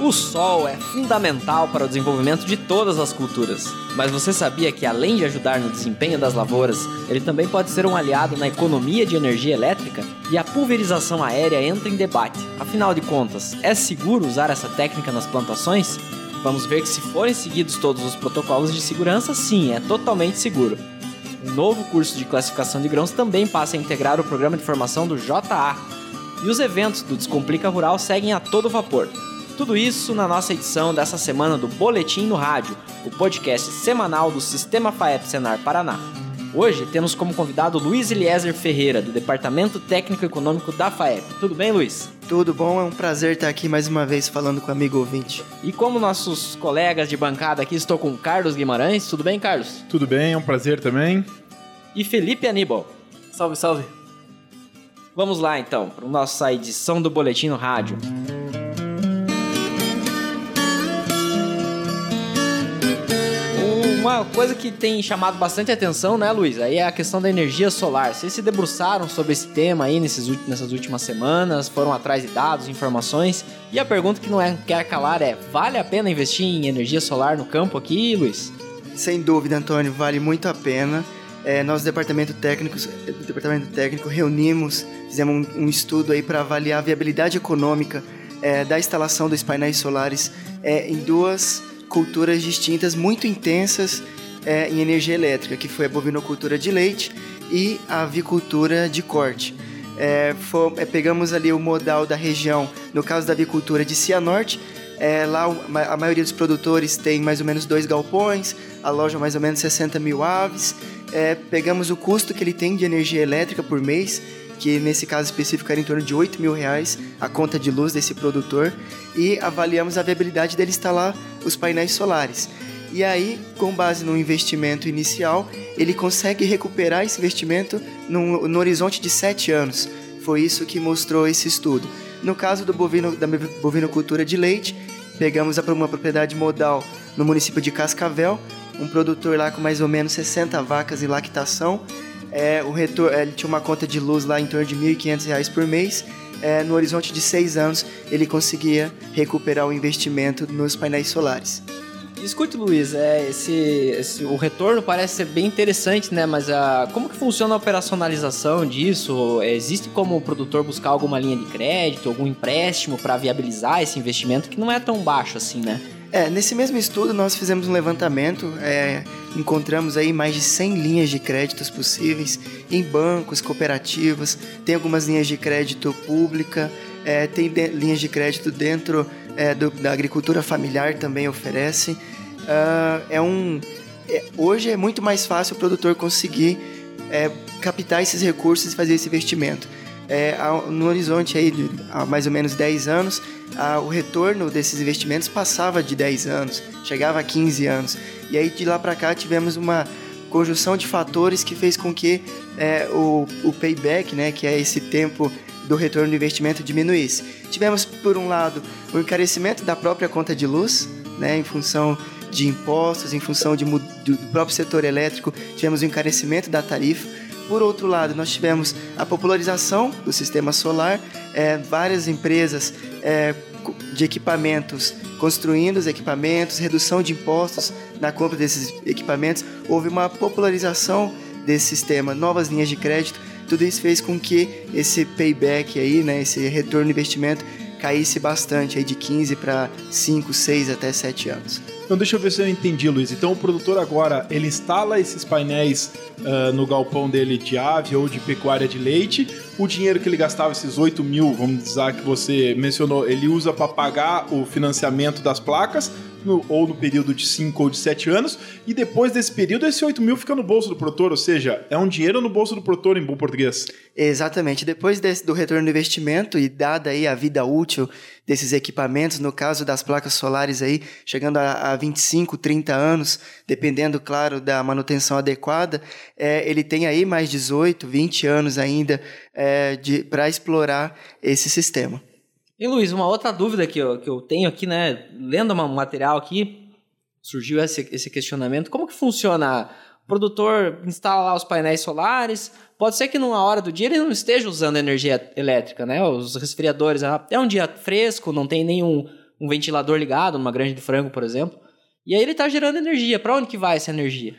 O sol é fundamental para o desenvolvimento de todas as culturas. Mas você sabia que, além de ajudar no desempenho das lavouras, ele também pode ser um aliado na economia de energia elétrica? E a pulverização aérea entra em debate. Afinal de contas, é seguro usar essa técnica nas plantações? Vamos ver que, se forem seguidos todos os protocolos de segurança, sim, é totalmente seguro. Um novo curso de classificação de grãos também passa a integrar o programa de formação do JA. E os eventos do Descomplica Rural seguem a todo vapor. Tudo isso na nossa edição dessa semana do Boletim no Rádio, o podcast semanal do Sistema FAEP Senar Paraná. Hoje temos como convidado Luiz Eliezer Ferreira, do Departamento Técnico Econômico da FAEP. Tudo bem, Luiz? Tudo bom, é um prazer estar aqui mais uma vez falando com o amigo ouvinte. E como nossos colegas de bancada aqui, estou com Carlos Guimarães. Tudo bem, Carlos? Tudo bem, é um prazer também. E Felipe Aníbal. Salve, salve. Vamos lá então, para a nossa edição do Boletim no Rádio. Uma coisa que tem chamado bastante atenção, né, Luiz? Aí é a questão da energia solar. Vocês se debruçaram sobre esse tema aí nesses, nessas últimas semanas, foram atrás de dados, informações. E a pergunta que não é, quer calar é: vale a pena investir em energia solar no campo aqui, Luiz? Sem dúvida, Antônio, vale muito a pena. É, nós, departamento técnico, departamento técnico, reunimos, fizemos um, um estudo aí para avaliar a viabilidade econômica é, da instalação dos painéis solares é, em duas culturas distintas muito intensas é, em energia elétrica, que foi a bovinocultura de leite e a avicultura de corte. É, é, pegamos ali o modal da região, no caso da avicultura de Cianorte, é, lá a maioria dos produtores tem mais ou menos dois galpões, a loja mais ou menos 60 mil aves. É, pegamos o custo que ele tem de energia elétrica por mês que nesse caso específico era em torno de 8 mil reais a conta de luz desse produtor, e avaliamos a viabilidade dele instalar os painéis solares. E aí, com base no investimento inicial, ele consegue recuperar esse investimento no, no horizonte de 7 anos. Foi isso que mostrou esse estudo. No caso do bovino, da bovinocultura de leite, pegamos uma propriedade modal no município de Cascavel, um produtor lá com mais ou menos 60 vacas em lactação, é, o retor ele tinha uma conta de luz lá em torno de R$ 1.500 por mês. É, no horizonte de seis anos, ele conseguia recuperar o investimento nos painéis solares. Escute, Luiz, é, esse, esse, o retorno parece ser bem interessante, né? Mas a, ah, como que funciona a operacionalização disso? Existe como o produtor buscar alguma linha de crédito, algum empréstimo para viabilizar esse investimento que não é tão baixo assim, né? É, nesse mesmo estudo nós fizemos um levantamento, é, encontramos aí mais de 100 linhas de créditos possíveis em bancos, cooperativas, tem algumas linhas de crédito pública, é, tem de, linhas de crédito dentro é, do, da agricultura familiar também oferece. Uh, é um, é, hoje é muito mais fácil o produtor conseguir é, captar esses recursos e fazer esse investimento é, no horizonte aí de há mais ou menos 10 anos, a, o retorno desses investimentos passava de 10 anos, chegava a 15 anos. E aí de lá para cá tivemos uma conjunção de fatores que fez com que é, o, o payback, né, que é esse tempo do retorno do investimento diminuísse. Tivemos, por um lado, o encarecimento da própria conta de luz, né, em função de impostos, em função de, do próprio setor elétrico, tivemos o encarecimento da tarifa. Por outro lado, nós tivemos a popularização do sistema solar, é, várias empresas é, de equipamentos construindo os equipamentos, redução de impostos na compra desses equipamentos. Houve uma popularização desse sistema, novas linhas de crédito. Tudo isso fez com que esse payback aí, né, esse retorno de investimento caísse bastante, aí de 15 para 5, 6 até 7 anos. Então deixa eu ver se eu entendi, Luiz. Então o produtor agora ele instala esses painéis uh, no galpão dele de ave ou de pecuária de leite. O dinheiro que ele gastava, esses 8 mil, vamos dizer que você mencionou, ele usa para pagar o financiamento das placas no, ou no período de 5 ou de 7 anos, e depois desse período, esse 8 mil fica no bolso do produtor, ou seja, é um dinheiro no bolso do produtor em bom português. Exatamente. Depois desse, do retorno do investimento e dada aí a vida útil desses equipamentos, no caso das placas solares aí, chegando a, a 25, 30 anos, dependendo, claro, da manutenção adequada, é, ele tem aí mais 18, 20 anos ainda é, para explorar esse sistema. E Luiz, uma outra dúvida que eu, que eu tenho aqui, né? Lendo um material aqui, surgiu esse, esse questionamento. Como que funciona? O produtor instala lá os painéis solares. Pode ser que numa hora do dia ele não esteja usando energia elétrica, né? Os resfriadores. Ah, é um dia fresco, não tem nenhum um ventilador ligado numa granja de frango, por exemplo. E aí ele está gerando energia. Para onde que vai essa energia?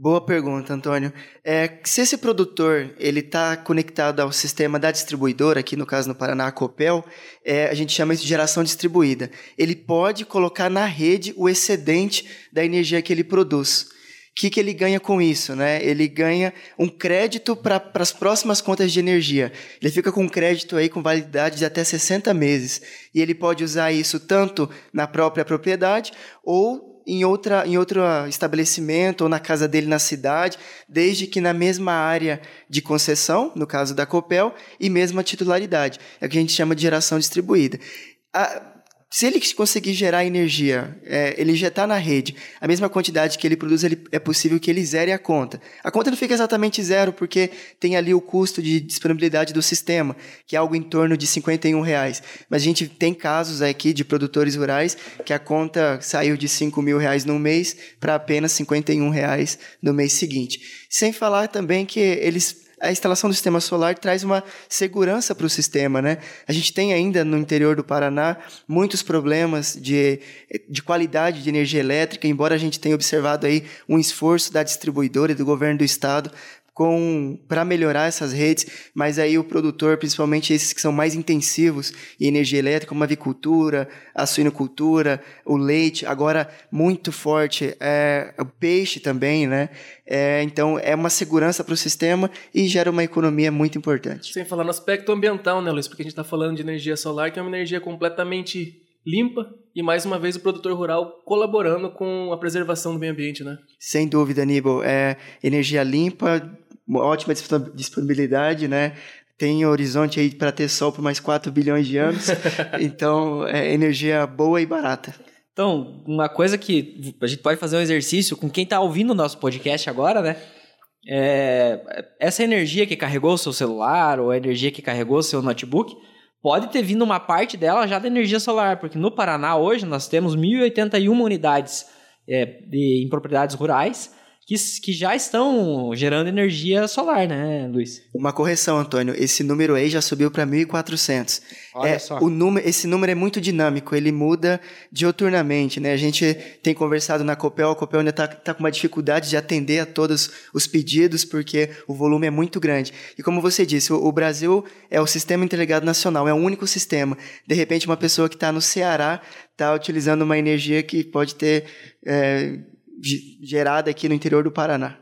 Boa pergunta, Antônio. É, se esse produtor ele está conectado ao sistema da distribuidora, aqui no caso no Paraná, a Copel, é, a gente chama isso de geração distribuída. Ele pode colocar na rede o excedente da energia que ele produz. O que, que ele ganha com isso? Né? Ele ganha um crédito para as próximas contas de energia. Ele fica com um crédito aí com validade de até 60 meses. E ele pode usar isso tanto na própria propriedade ou em, outra, em outro estabelecimento ou na casa dele na cidade, desde que na mesma área de concessão, no caso da Copel, e mesma titularidade. É o que a gente chama de geração distribuída. A, se ele conseguir gerar energia, é, ele injetar na rede a mesma quantidade que ele produz, ele, é possível que ele zere a conta. A conta não fica exatamente zero, porque tem ali o custo de disponibilidade do sistema, que é algo em torno de 51 reais. Mas a gente tem casos aqui de produtores rurais que a conta saiu de 5 mil reais no mês para apenas 51 reais no mês seguinte. Sem falar também que eles a instalação do sistema solar traz uma segurança para o sistema, né? A gente tem ainda no interior do Paraná muitos problemas de, de qualidade de energia elétrica, embora a gente tenha observado aí um esforço da distribuidora e do governo do estado para melhorar essas redes, mas aí o produtor, principalmente esses que são mais intensivos em energia elétrica, como a avicultura, a suinocultura, o leite, agora muito forte, é, o peixe também, né? É, então é uma segurança para o sistema e gera uma economia muito importante. Sem falar no aspecto ambiental, né, Luiz? Porque a gente está falando de energia solar, que é uma energia completamente limpa e mais uma vez o produtor rural colaborando com a preservação do meio ambiente, né? Sem dúvida, Aníbal. É energia limpa, ótima disponibilidade, né? Tem horizonte aí para ter sol por mais 4 bilhões de anos. então, é energia boa e barata. Então, uma coisa que a gente pode fazer um exercício com quem está ouvindo o nosso podcast agora, né? É, essa energia que carregou o seu celular ou a energia que carregou o seu notebook pode ter vindo uma parte dela já da energia solar, porque no Paraná hoje nós temos 1.081 unidades é, de, em propriedades rurais que, que já estão gerando energia solar, né, Luiz? Uma correção, Antônio. Esse número aí já subiu para 1.400. Olha é, só. O número, esse número é muito dinâmico, ele muda dioturnamente, né? A gente tem conversado na Copel, a Copel ainda está tá com uma dificuldade de atender a todos os pedidos, porque o volume é muito grande. E como você disse, o, o Brasil é o Sistema Interligado Nacional, é o único sistema. De repente, uma pessoa que está no Ceará está utilizando uma energia que pode ter... É, gerada aqui no interior do Paraná.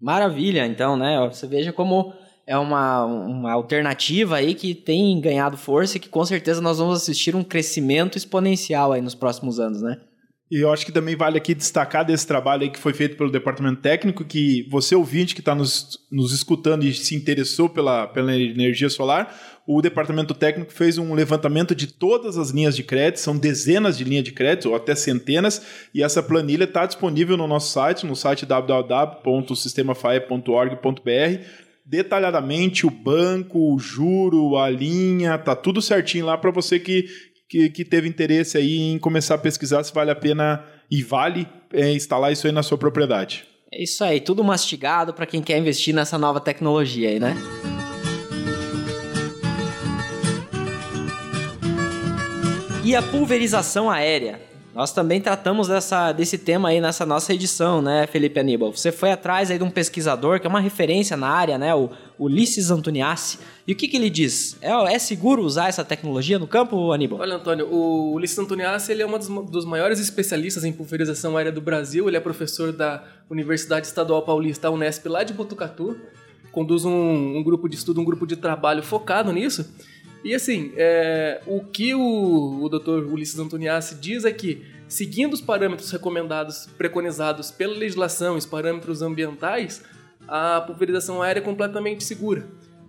Maravilha, então, né? Você veja como é uma, uma alternativa aí que tem ganhado força e que com certeza nós vamos assistir um crescimento exponencial aí nos próximos anos, né? E eu acho que também vale aqui destacar desse trabalho aí que foi feito pelo departamento técnico, que você ouvinte que está nos, nos escutando e se interessou pela, pela energia solar, o departamento técnico fez um levantamento de todas as linhas de crédito, são dezenas de linhas de crédito, ou até centenas, e essa planilha está disponível no nosso site, no site www.sistemafae.org.br, detalhadamente o banco, o juro, a linha, tá tudo certinho lá para você que, que, que, teve interesse aí em começar a pesquisar se vale a pena e vale é, instalar isso aí na sua propriedade. É isso aí, tudo mastigado para quem quer investir nessa nova tecnologia aí, né? E a pulverização aérea. Nós também tratamos dessa, desse tema aí nessa nossa edição, né, Felipe Aníbal? Você foi atrás aí de um pesquisador que é uma referência na área, né, o Ulisses Antoniassi. E o que, que ele diz? É, é seguro usar essa tecnologia no campo, Aníbal? Olha, Antônio, o Ulisses Antoniassi ele é um dos, dos maiores especialistas em pulverização aérea do Brasil. Ele é professor da Universidade Estadual Paulista, Unesp, lá de Botucatu. Conduz um, um grupo de estudo, um grupo de trabalho focado nisso. E assim, é, o que o, o Dr. Ulisses Antoniassi diz é que, seguindo os parâmetros recomendados, preconizados pela legislação, os parâmetros ambientais, a pulverização aérea é completamente segura.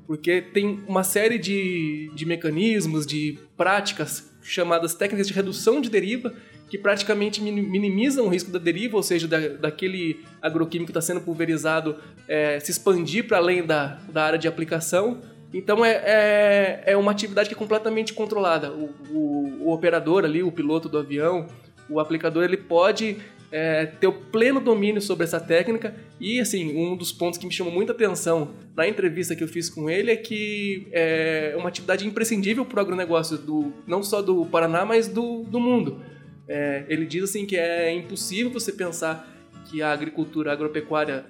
Porque tem uma série de, de mecanismos, de práticas chamadas técnicas de redução de deriva, que praticamente minimizam o risco da deriva, ou seja, da, daquele agroquímico que está sendo pulverizado é, se expandir para além da, da área de aplicação então é, é, é, uma atividade que é completamente controlada. O, o, o, operador ali, o piloto do avião, o aplicador, ele pode é, ter o pleno domínio sobre essa técnica. E, assim, um dos pontos que me chamou muita atenção na entrevista que eu fiz com ele é que é uma atividade imprescindível para o agronegócio, do, não só do Paraná, mas do, do mundo. É, ele diz assim que é impossível você pensar que a agricultura agropecuária,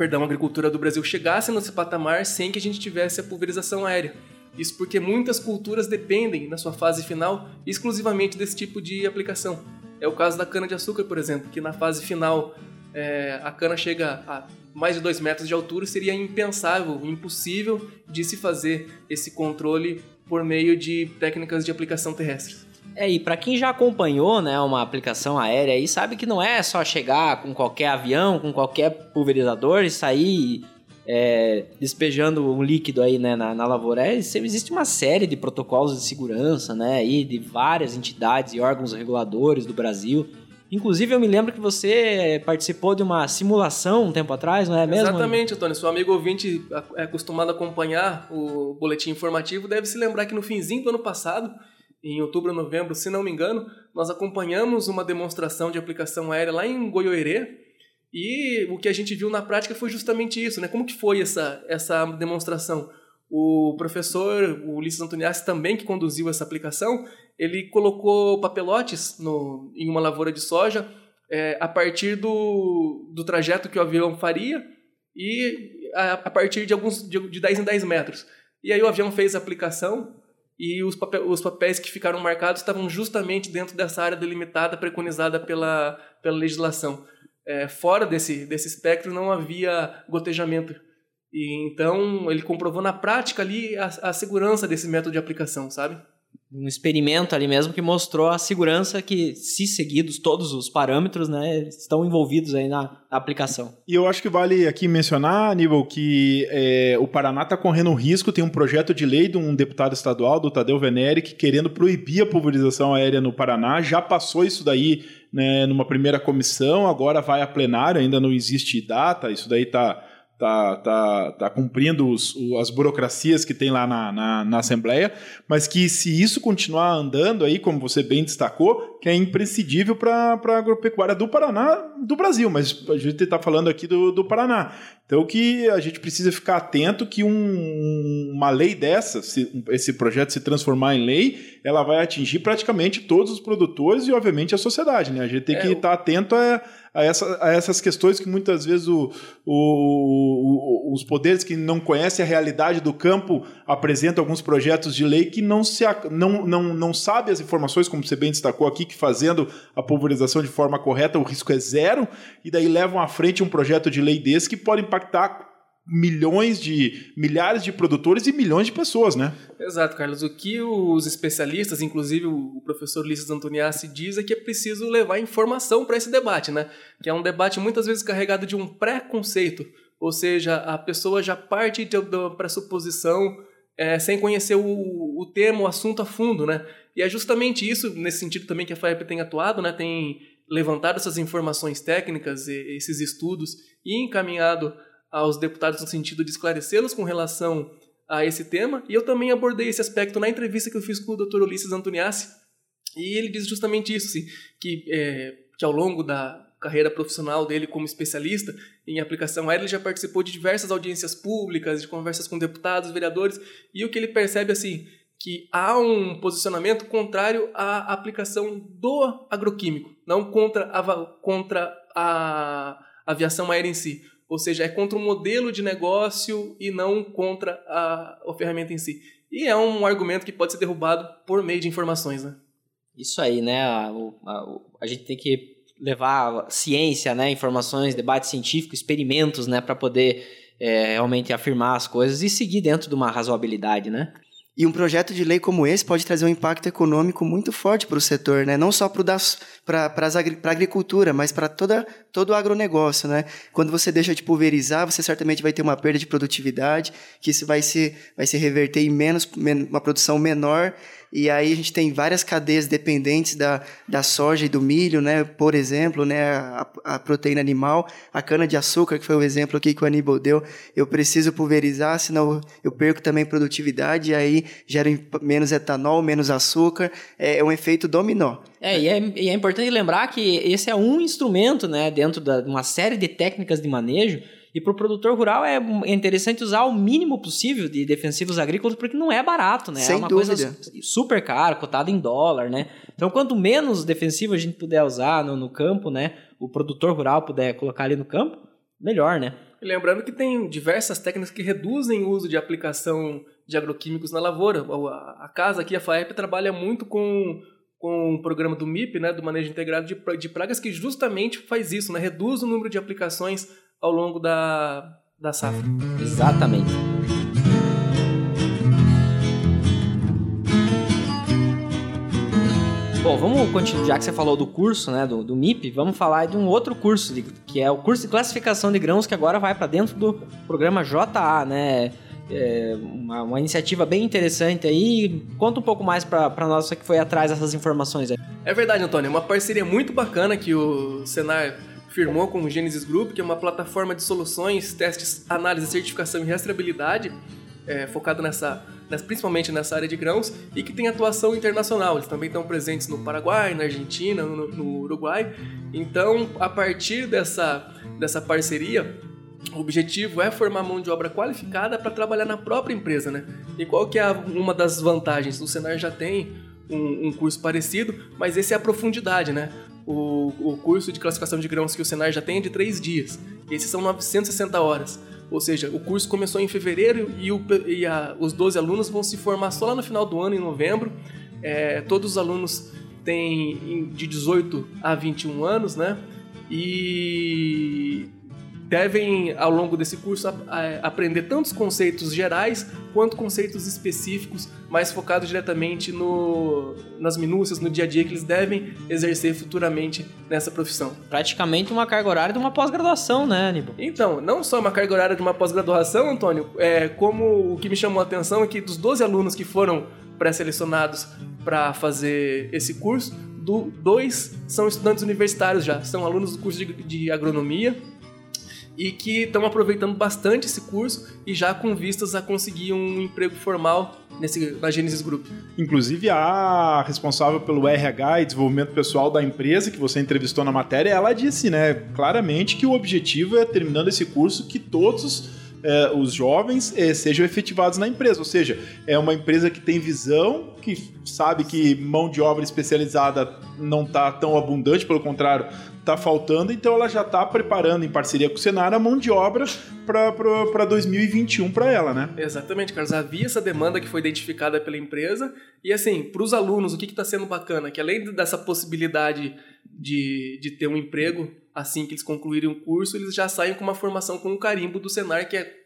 perdão, a agricultura do Brasil chegasse nesse patamar sem que a gente tivesse a pulverização aérea. Isso porque muitas culturas dependem, na sua fase final, exclusivamente desse tipo de aplicação. É o caso da cana-de-açúcar, por exemplo, que na fase final é, a cana chega a mais de 2 metros de altura seria impensável, impossível de se fazer esse controle por meio de técnicas de aplicação terrestres. É, e para quem já acompanhou, né, uma aplicação aérea aí, sabe que não é só chegar com qualquer avião, com qualquer pulverizador e sair é, despejando um líquido aí né, na, na lavoura. É, existe uma série de protocolos de segurança, né, aí, de várias entidades e órgãos reguladores do Brasil. Inclusive, eu me lembro que você participou de uma simulação um tempo atrás, não é mesmo? Exatamente, Antônio. Seu amigo ouvinte é acostumado a acompanhar o boletim informativo deve se lembrar que no finzinho do ano passado, em outubro, novembro, se não me engano, nós acompanhamos uma demonstração de aplicação aérea lá em Goiôerê, e o que a gente viu na prática foi justamente isso, né? Como que foi essa, essa demonstração? O professor, o Ulisses Antoniassi também, que conduziu essa aplicação, ele colocou papelotes no, em uma lavoura de soja é, a partir do, do trajeto que o avião faria e a, a partir de alguns de, de 10 em 10 metros. E aí o avião fez a aplicação e os, papel, os papéis que ficaram marcados estavam justamente dentro dessa área delimitada preconizada pela, pela legislação é, fora desse, desse espectro não havia gotejamento. E então ele comprovou na prática ali a, a segurança desse método de aplicação, sabe? Um experimento ali mesmo que mostrou a segurança que, se seguidos todos os parâmetros, né, estão envolvidos aí na aplicação. E eu acho que vale aqui mencionar, Aníbal, que é, o Paraná está correndo risco, tem um projeto de lei de um deputado estadual, do Tadeu Veneric, querendo proibir a pulverização aérea no Paraná, já passou isso daí né, numa primeira comissão, agora vai a plenário, ainda não existe data, isso daí está tá, tá, tá cumprindo os, as burocracias que tem lá na, na, na, Assembleia, mas que se isso continuar andando aí, como você bem destacou, que é imprescindível para a agropecuária do Paraná, do Brasil, mas a gente está falando aqui do, do Paraná. Então que a gente precisa ficar atento que um, uma lei dessa, se esse projeto se transformar em lei, ela vai atingir praticamente todos os produtores e, obviamente, a sociedade. Né? A gente tem é, que estar tá atento a a, essa, a essas questões que muitas vezes o, o, o, os poderes que não conhecem a realidade do campo apresentam alguns projetos de lei que não, se, não, não, não sabem as informações, como você bem destacou aqui, que fazendo a pulverização de forma correta o risco é zero, e daí levam à frente um projeto de lei desse que pode impactar milhões de milhares de produtores e milhões de pessoas, né? Exato, Carlos. O que os especialistas, inclusive o professor Ulisses Antoniassi, diz é que é preciso levar informação para esse debate, né? Que é um debate muitas vezes carregado de um preconceito, ou seja, a pessoa já parte da pressuposição é, sem conhecer o, o tema, o assunto a fundo, né? E é justamente isso, nesse sentido também que a FAEP tem atuado, né? Tem levantado essas informações técnicas, esses estudos e encaminhado aos deputados no sentido de esclarecê-los com relação a esse tema. E eu também abordei esse aspecto na entrevista que eu fiz com o Dr. Ulisses Antoniassi. E ele diz justamente isso, assim, que, é, que ao longo da carreira profissional dele como especialista em aplicação aérea, ele já participou de diversas audiências públicas, de conversas com deputados, vereadores, e o que ele percebe assim, que há um posicionamento contrário à aplicação do agroquímico, não contra a, contra a aviação aérea em si. Ou seja, é contra o modelo de negócio e não contra a, a ferramenta em si. E é um argumento que pode ser derrubado por meio de informações, né? Isso aí, né? A, a, a gente tem que levar ciência, né? Informações, debate científico, experimentos, né? Para poder é, realmente afirmar as coisas e seguir dentro de uma razoabilidade, né? E um projeto de lei como esse pode trazer um impacto econômico muito forte para o setor, né? não só para a agricultura, mas para todo o agronegócio. Né? Quando você deixa de pulverizar, você certamente vai ter uma perda de produtividade, que isso vai se, vai se reverter em menos, uma produção menor E aí a gente tem várias cadeias dependentes da, da soja e do milho, né? Por exemplo, né? A, a proteína animal, a cana-de-açúcar, que foi o exemplo aqui que o Aníbal deu. Eu preciso pulverizar, senão eu perco também produtividade, e aí gera menos etanol, menos açúcar. É, é um efeito dominó. É e, é, e é importante lembrar que esse é um instrumento, né? Dentro de uma série de técnicas de manejo e para o produtor rural é interessante usar o mínimo possível de defensivos agrícolas, porque não é barato, né? Sem é uma dúvida. coisa super cara, cotada em dólar, né? Então, quanto menos defensivo a gente puder usar no, no campo, né? O produtor rural puder colocar ali no campo, melhor, né? Lembrando que tem diversas técnicas que reduzem o uso de aplicação de agroquímicos na lavoura. A casa aqui, a FAEP, trabalha muito com, com o programa do MIP, né, do Manejo Integrado de, de Pragas, que justamente faz isso, né, reduz o número de aplicações ao longo da, da safra. Exatamente. Bom, vamos continuar, já que você falou do curso, né, do, do MIP, vamos falar de um outro curso, de, que é o curso de classificação de grãos, que agora vai para dentro do programa JA, né? É uma, uma, iniciativa bem interessante aí. Conta um pouco mais para nós que foi atrás dessas informações aí. É verdade, Antônio. É uma parceria muito bacana que o Senar firmou com o Genesis Group, que é uma plataforma de soluções, testes, análise, certificação e rastreabilidade, é, nessa, nessa, principalmente nessa área de grãos, e que tem atuação internacional. Eles também estão presentes no Paraguai, na Argentina, no, no Uruguai. Então, a partir dessa, dessa parceria, o objetivo é formar mão de obra qualificada para trabalhar na própria empresa, né? E qual que é uma das vantagens? O Senar já tem um, um, curso parecido, mas esse é a profundidade, né? O, o curso de classificação de grãos que o Senar já tem é de três dias. Esses são 960 horas. Ou seja, o curso começou em fevereiro e, o, e a, os 12 alunos vão se formar só lá no final do ano, em novembro. É, todos os alunos têm de 18 a 21 anos, né? E devem, ao longo desse curso, a, a, aprender tantos conceitos gerais quanto conceitos específicos, mais focados diretamente no, nas minúcias, no dia a dia que eles devem exercer futuramente nessa profissão. Praticamente uma carga horária de uma pós-graduação, né, Aníbal? Então, não só uma carga horária de uma pós-graduação, Antônio, é, como o que me chamou a atenção é que dos 12 alunos que foram pré-selecionados para fazer esse curso, do, dois são estudantes universitários já, são alunos do curso de, de agronomia e que estão aproveitando bastante esse curso e já com vistas a conseguir um emprego formal nesse, na Genesis Group. Inclusive, a responsável pelo RH e desenvolvimento pessoal da empresa que você entrevistou na matéria, ela disse né, claramente que o objetivo é, terminando esse curso, que todos é, os jovens é, sejam efetivados na empresa. Ou seja, é uma empresa que tem visão, que sabe que mão de obra especializada não está tão abundante, pelo contrário, está faltando, então ela já está preparando em parceria com o Senar a mão de obra para 2021 para ela, né? Exatamente, Carlos. Havia essa demanda que foi identificada pela empresa e assim, para os alunos, o que está sendo bacana? Que além dessa possibilidade de, de ter um emprego assim que eles concluírem o curso, eles já saem com uma formação com um carimbo do Senar que é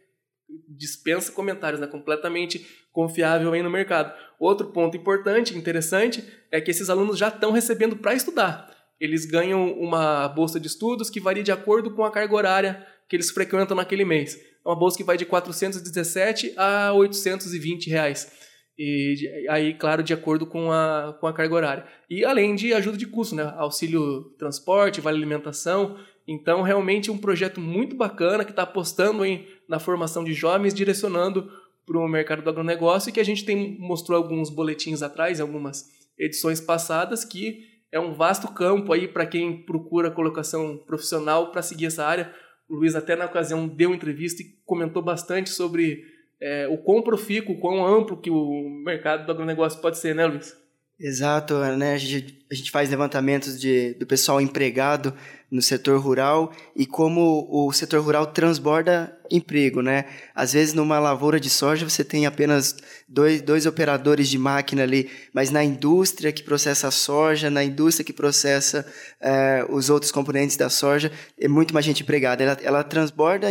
dispensa comentários, né? completamente confiável aí no mercado. Outro ponto importante, interessante, é que esses alunos já estão recebendo para estudar eles ganham uma bolsa de estudos que varia de acordo com a carga horária que eles frequentam naquele mês. É uma bolsa que vai de 417 a 820 reais. E aí, claro, de acordo com a, com a carga horária. E além de ajuda de custo, né? Auxílio transporte, vale alimentação. Então, realmente um projeto muito bacana que está apostando em, na formação de jovens, direcionando para o mercado do agronegócio e que a gente tem mostrou alguns boletins atrás, algumas edições passadas, que é um vasto campo aí para quem procura colocação profissional para seguir essa área. O Luiz até na ocasião deu entrevista e comentou bastante sobre é, o quão profícuo, o quão amplo que o mercado do agronegócio pode ser, né, Luiz? Exato, né? A gente, a gente faz levantamentos de, do pessoal empregado no setor rural e como o setor rural transborda emprego, né? Às vezes numa lavoura de soja você tem apenas dois, dois operadores de máquina ali, mas na indústria que processa a soja, na indústria que processa é, os outros componentes da soja, é muito mais gente empregada. Ela, ela transborda,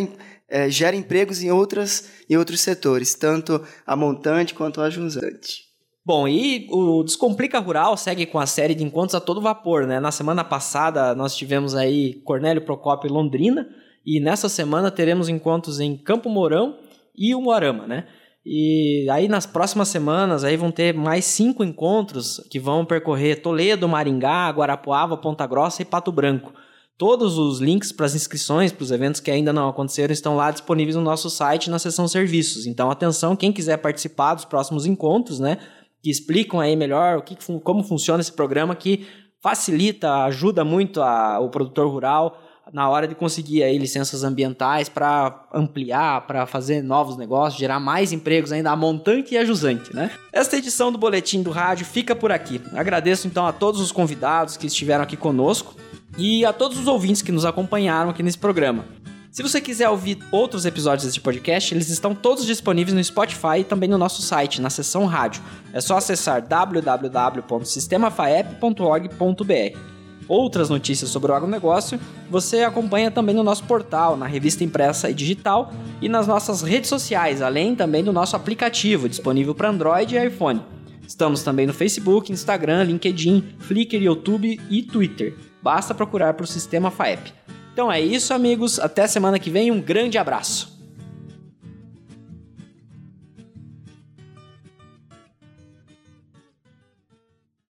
é, gera empregos em, outras, em outros setores, tanto a montante quanto a junzante. Bom, e o Descomplica Rural segue com a série de encontros a todo vapor, né? Na semana passada nós tivemos aí Cornélio Procópio e Londrina, e nessa semana teremos encontros em Campo Mourão e Umuarama, né? E aí nas próximas semanas aí vão ter mais cinco encontros que vão percorrer Toledo, Maringá, Guarapuava, Ponta Grossa e Pato Branco. Todos os links para as inscrições para os eventos que ainda não aconteceram estão lá disponíveis no nosso site na seção serviços. Então atenção, quem quiser participar dos próximos encontros, né, que explicam aí melhor o que, como funciona esse programa que facilita, ajuda muito a, o produtor rural na hora de conseguir aí licenças ambientais para ampliar, para fazer novos negócios, gerar mais empregos ainda a montante e a jusante, né? Esta edição do Boletim do Rádio fica por aqui. Agradeço então a todos os convidados que estiveram aqui conosco e a todos os ouvintes que nos acompanharam aqui nesse programa. Se você quiser ouvir outros episódios deste podcast, eles estão todos disponíveis no Spotify e também no nosso site, na seção rádio. É só acessar www.sistemafaep.org.br. Outras notícias sobre o agronegócio você acompanha também no nosso portal, na revista impressa e digital e nas nossas redes sociais, além também do nosso aplicativo disponível para Android e iPhone. Estamos também no Facebook, Instagram, LinkedIn, Flickr, YouTube e Twitter. Basta procurar por Sistema FAEP. Então é isso, amigos. Até semana que vem. Um grande abraço.